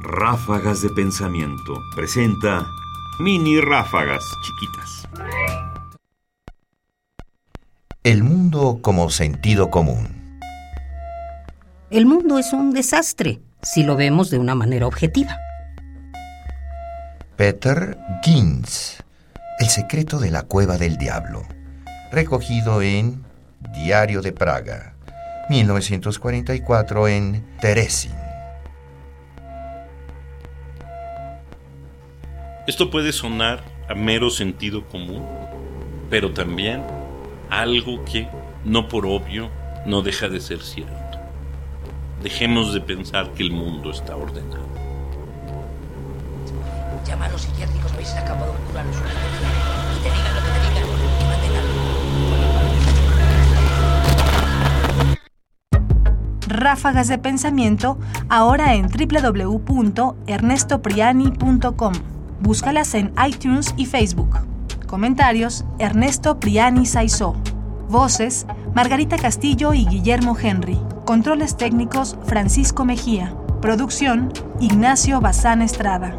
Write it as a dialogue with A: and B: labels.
A: Ráfagas de Pensamiento presenta mini ráfagas chiquitas.
B: El mundo como sentido común.
C: El mundo es un desastre si lo vemos de una manera objetiva.
B: Peter Gins. El secreto de la cueva del diablo. Recogido en Diario de Praga, 1944 en Teresin.
D: Esto puede sonar a mero sentido común, pero también algo que, no por obvio, no deja de ser cierto. Dejemos de pensar que el mundo está ordenado.
E: Llama a los psiquiátricos, habéis acabado de curar los Y te digan lo que te digan, y manténganlo.
F: Ráfagas de pensamiento ahora en www.ernestopriani.com. Búscalas en iTunes y Facebook. Comentarios: Ernesto Priani Saizó. Voces: Margarita Castillo y Guillermo Henry. Controles técnicos: Francisco Mejía. Producción: Ignacio Bazán Estrada.